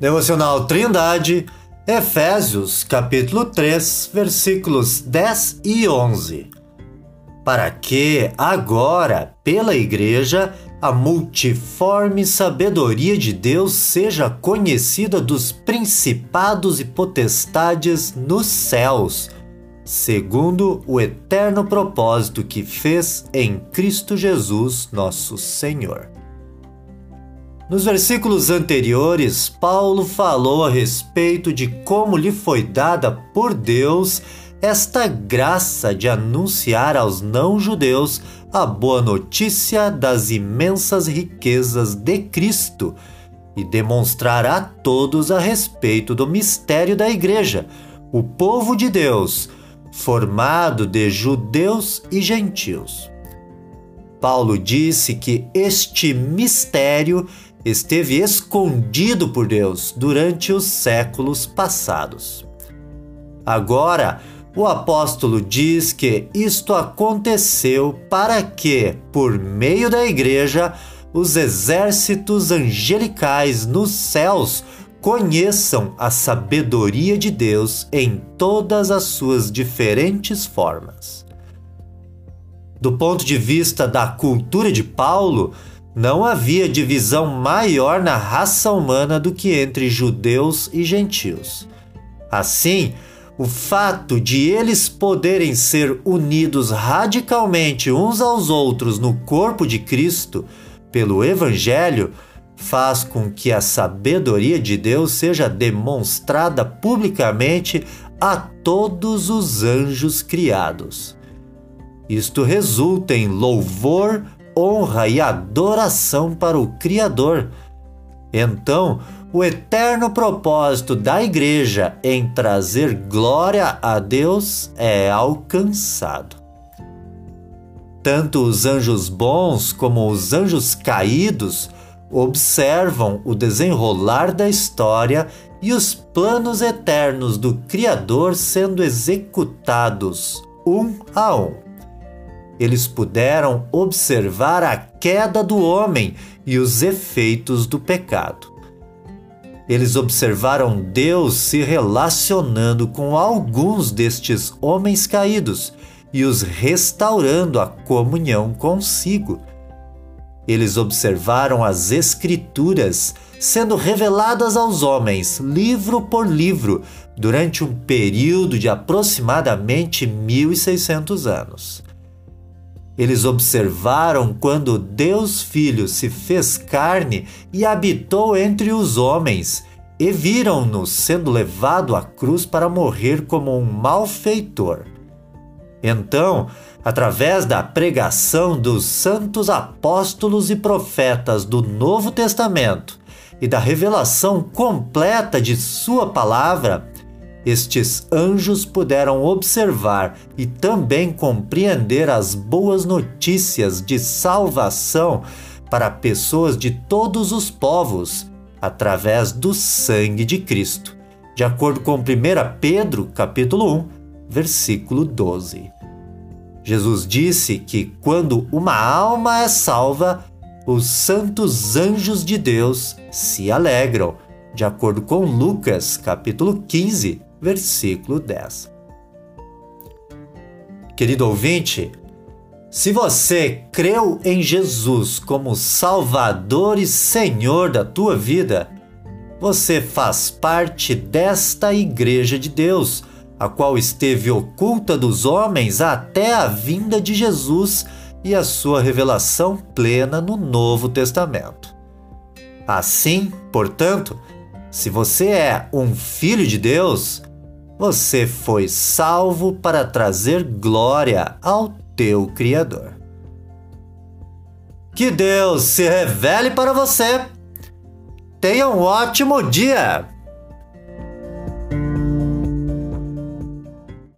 Devocional Trindade, Efésios, capítulo 3, versículos 10 e 11. Para que, agora, pela Igreja, a multiforme sabedoria de Deus seja conhecida dos principados e potestades nos céus, segundo o eterno propósito que fez em Cristo Jesus, nosso Senhor. Nos versículos anteriores, Paulo falou a respeito de como lhe foi dada por Deus esta graça de anunciar aos não-judeus a boa notícia das imensas riquezas de Cristo e demonstrar a todos a respeito do mistério da Igreja, o povo de Deus, formado de judeus e gentios. Paulo disse que este mistério esteve escondido por Deus durante os séculos passados. Agora, o apóstolo diz que isto aconteceu para que, por meio da igreja, os exércitos angelicais nos céus conheçam a sabedoria de Deus em todas as suas diferentes formas. Do ponto de vista da cultura de Paulo, não havia divisão maior na raça humana do que entre judeus e gentios. Assim, o fato de eles poderem ser unidos radicalmente uns aos outros no corpo de Cristo pelo Evangelho faz com que a sabedoria de Deus seja demonstrada publicamente a todos os anjos criados. Isto resulta em louvor, honra e adoração para o Criador. Então, o eterno propósito da igreja em trazer glória a Deus é alcançado. Tanto os anjos bons como os anjos caídos observam o desenrolar da história e os planos eternos do Criador sendo executados um a um. Eles puderam observar a queda do homem e os efeitos do pecado. Eles observaram Deus se relacionando com alguns destes homens caídos e os restaurando a comunhão consigo. Eles observaram as Escrituras sendo reveladas aos homens, livro por livro, durante um período de aproximadamente 1600 anos. Eles observaram quando Deus Filho se fez carne e habitou entre os homens, e viram-no sendo levado à cruz para morrer como um malfeitor. Então, através da pregação dos santos apóstolos e profetas do Novo Testamento e da revelação completa de Sua palavra, estes anjos puderam observar e também compreender as boas notícias de salvação para pessoas de todos os povos através do sangue de Cristo, de acordo com 1 Pedro, capítulo 1, versículo 12. Jesus disse que quando uma alma é salva, os santos anjos de Deus se alegram, de acordo com Lucas, capítulo 15, versículo 10. Querido ouvinte, se você creu em Jesus como Salvador e Senhor da tua vida, você faz parte desta Igreja de Deus, a qual esteve oculta dos homens até a vinda de Jesus e a sua revelação plena no Novo Testamento. Assim, portanto, se você é um filho de Deus, você foi salvo para trazer glória ao teu Criador. Que Deus se revele para você. Tenha um ótimo dia!